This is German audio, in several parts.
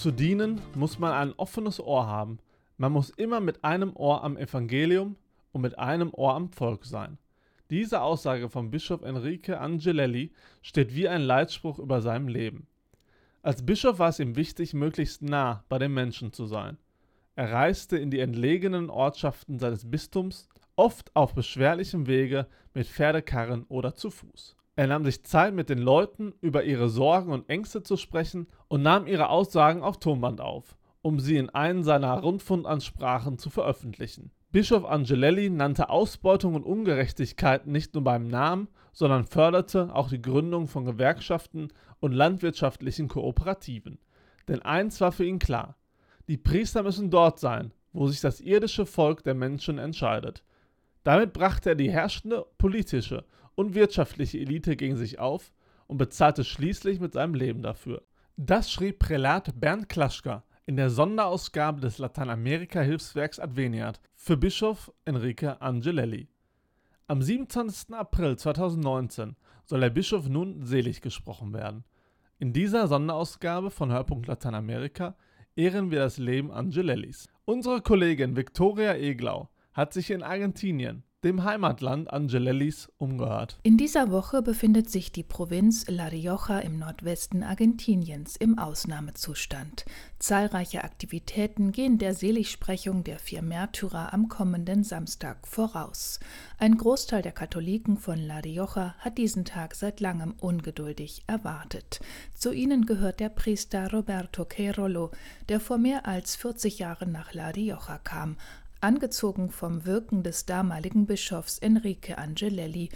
zu dienen, muss man ein offenes Ohr haben. Man muss immer mit einem Ohr am Evangelium und mit einem Ohr am Volk sein. Diese Aussage von Bischof Enrique Angelelli steht wie ein Leitspruch über seinem Leben. Als Bischof war es ihm wichtig, möglichst nah bei den Menschen zu sein. Er reiste in die entlegenen Ortschaften seines Bistums, oft auf beschwerlichem Wege mit Pferdekarren oder zu Fuß. Er nahm sich Zeit, mit den Leuten über ihre Sorgen und Ängste zu sprechen und nahm ihre Aussagen auf Tonband auf, um sie in einen seiner Rundfundansprachen zu veröffentlichen. Bischof Angelelli nannte Ausbeutung und Ungerechtigkeit nicht nur beim Namen, sondern förderte auch die Gründung von Gewerkschaften und landwirtschaftlichen Kooperativen. Denn eins war für ihn klar: Die Priester müssen dort sein, wo sich das irdische Volk der Menschen entscheidet. Damit brachte er die herrschende politische und wirtschaftliche Elite gegen sich auf und bezahlte schließlich mit seinem Leben dafür. Das schrieb Prälat Bernd Klaschka in der Sonderausgabe des Lateinamerika-Hilfswerks Adveniat für Bischof Enrique Angelelli. Am 27. April 2019 soll der Bischof nun selig gesprochen werden. In dieser Sonderausgabe von Hörpunkt Lateinamerika ehren wir das Leben Angelellis. Unsere Kollegin Viktoria Eglau hat sich in Argentinien dem Heimatland Angelellis umgehört. In dieser Woche befindet sich die Provinz La Rioja im Nordwesten Argentiniens im Ausnahmezustand. Zahlreiche Aktivitäten gehen der Seligsprechung der vier Märtyrer am kommenden Samstag voraus. Ein Großteil der Katholiken von La Rioja hat diesen Tag seit langem ungeduldig erwartet. Zu ihnen gehört der Priester Roberto Queirolo, der vor mehr als 40 Jahren nach La Rioja kam, angezogen vom Wirken des damaligen Bischofs Enrique Angelelli,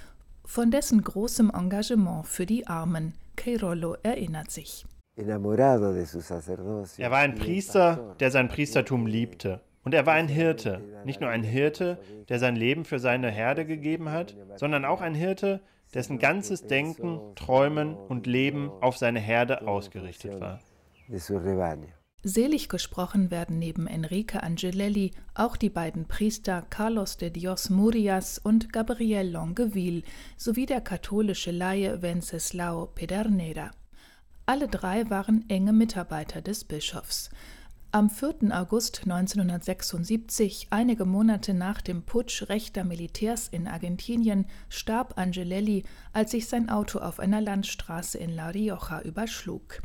von dessen großem Engagement für die Armen. Queirolo erinnert sich. Er war ein Priester, der sein Priestertum liebte. Und er war ein Hirte. Nicht nur ein Hirte, der sein Leben für seine Herde gegeben hat, sondern auch ein Hirte, dessen ganzes Denken, Träumen und Leben auf seine Herde ausgerichtet war. Selig gesprochen werden neben Enrique Angelelli auch die beiden Priester Carlos de Dios Murias und Gabriel Longueville sowie der katholische Laie Wenceslao Pedernera. Alle drei waren enge Mitarbeiter des Bischofs. Am 4. August 1976, einige Monate nach dem Putsch rechter Militärs in Argentinien, starb Angelelli, als sich sein Auto auf einer Landstraße in La Rioja überschlug.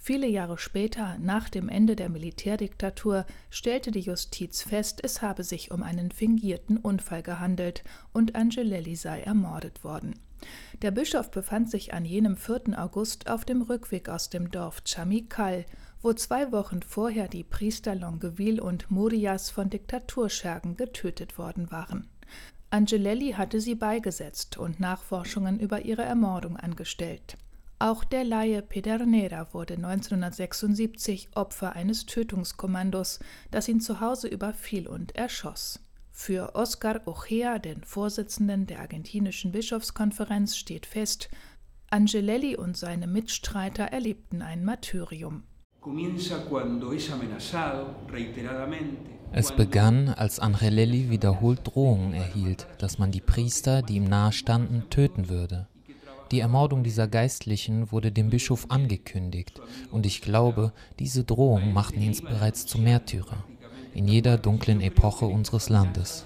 Viele Jahre später, nach dem Ende der Militärdiktatur, stellte die Justiz fest, es habe sich um einen fingierten Unfall gehandelt und Angelelli sei ermordet worden. Der Bischof befand sich an jenem 4. August auf dem Rückweg aus dem Dorf Chamical, wo zwei Wochen vorher die Priester Longueville und Murias von Diktaturschergen getötet worden waren. Angelelli hatte sie beigesetzt und Nachforschungen über ihre Ermordung angestellt. Auch der Laie Pedernera wurde 1976 Opfer eines Tötungskommandos, das ihn zu Hause überfiel und erschoss. Für Oscar Ojea, den Vorsitzenden der argentinischen Bischofskonferenz, steht fest, Angelelli und seine Mitstreiter erlebten ein Martyrium. Es begann, als Angelelli wiederholt Drohungen erhielt, dass man die Priester, die ihm nahestanden, töten würde. Die Ermordung dieser Geistlichen wurde dem Bischof angekündigt, und ich glaube, diese Drohungen machten ihn bereits zum Märtyrer in jeder dunklen Epoche unseres Landes.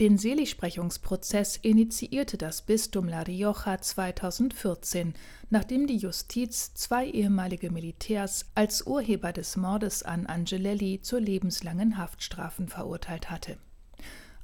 Den Seligsprechungsprozess initiierte das Bistum La Rioja 2014, nachdem die Justiz zwei ehemalige Militärs als Urheber des Mordes an Angelelli zu lebenslangen Haftstrafen verurteilt hatte.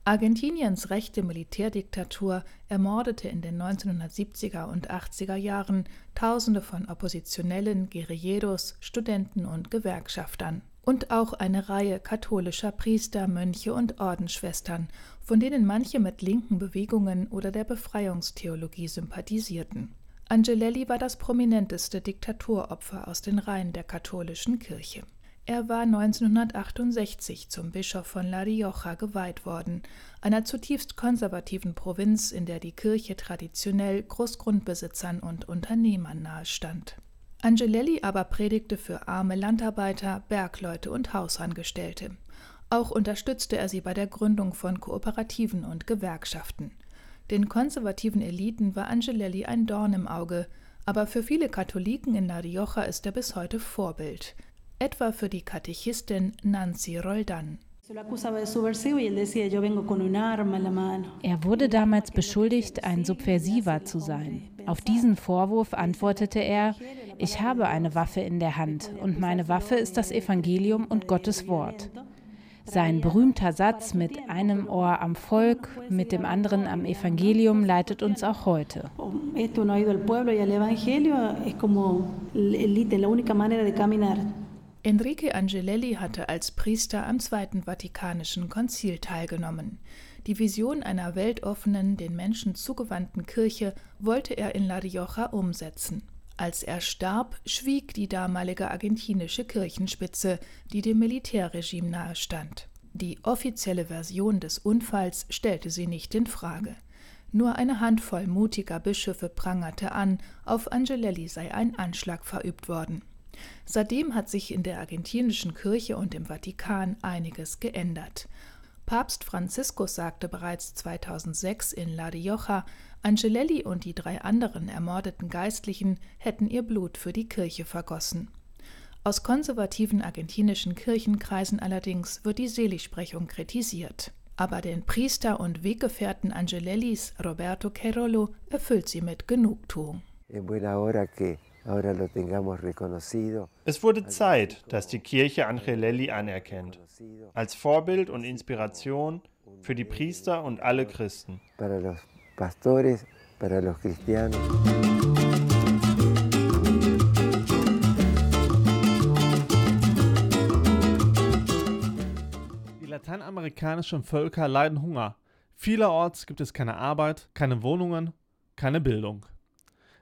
Argentiniens rechte Militärdiktatur ermordete in den 1970er und 80er Jahren Tausende von Oppositionellen, Guerilleros, Studenten und Gewerkschaftern und auch eine Reihe katholischer Priester, Mönche und Ordensschwestern, von denen manche mit linken Bewegungen oder der Befreiungstheologie sympathisierten. Angelelli war das prominenteste Diktaturopfer aus den Reihen der katholischen Kirche. Er war 1968 zum Bischof von La Rioja geweiht worden, einer zutiefst konservativen Provinz, in der die Kirche traditionell Großgrundbesitzern und Unternehmern nahestand. Angelelli aber predigte für arme Landarbeiter, Bergleute und Hausangestellte. Auch unterstützte er sie bei der Gründung von Kooperativen und Gewerkschaften. Den konservativen Eliten war Angelelli ein Dorn im Auge, aber für viele Katholiken in La Rioja ist er bis heute Vorbild, etwa für die Katechistin Nancy Roldan. Er wurde damals beschuldigt, ein Subversiver zu sein. Auf diesen Vorwurf antwortete er, ich habe eine Waffe in der Hand und meine Waffe ist das Evangelium und Gottes Wort. Sein berühmter Satz mit einem Ohr am Volk, mit dem anderen am Evangelium leitet uns auch heute. Enrique Angelelli hatte als Priester am Zweiten Vatikanischen Konzil teilgenommen. Die Vision einer weltoffenen, den Menschen zugewandten Kirche wollte er in La Rioja umsetzen. Als er starb, schwieg die damalige argentinische Kirchenspitze, die dem Militärregime nahestand. Die offizielle Version des Unfalls stellte sie nicht in Frage. Nur eine Handvoll mutiger Bischöfe prangerte an, auf Angelelli sei ein Anschlag verübt worden. Seitdem hat sich in der argentinischen Kirche und im Vatikan einiges geändert. Papst Franziskus sagte bereits 2006 in La Rioja, Angelelli und die drei anderen ermordeten Geistlichen hätten ihr Blut für die Kirche vergossen. Aus konservativen argentinischen Kirchenkreisen allerdings wird die Seligsprechung kritisiert. Aber den Priester und Weggefährten Angelellis, Roberto Querolo, erfüllt sie mit Genugtuung. Es wurde Zeit, dass die Kirche Angelelli anerkennt, als Vorbild und Inspiration für die Priester und alle Christen. Die lateinamerikanischen Völker leiden Hunger. Vielerorts gibt es keine Arbeit, keine Wohnungen, keine Bildung.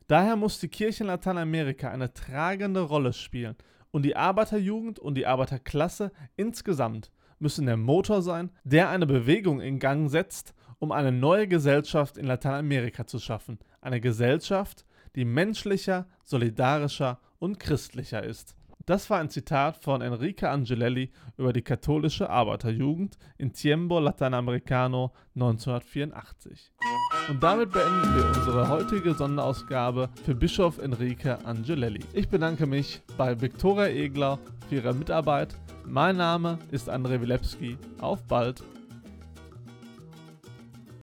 Daher muss die Kirche in Lateinamerika eine tragende Rolle spielen und die Arbeiterjugend und die Arbeiterklasse insgesamt müssen der Motor sein, der eine Bewegung in Gang setzt, um eine neue Gesellschaft in Lateinamerika zu schaffen. Eine Gesellschaft, die menschlicher, solidarischer und christlicher ist. Das war ein Zitat von Enrique Angelelli über die katholische Arbeiterjugend in Tiempo Latinoamericano 1984. Und damit beenden wir unsere heutige Sonderausgabe für Bischof Enrique Angelelli. Ich bedanke mich bei Viktoria Egler für ihre Mitarbeit. Mein Name ist André Wilepski. Auf bald!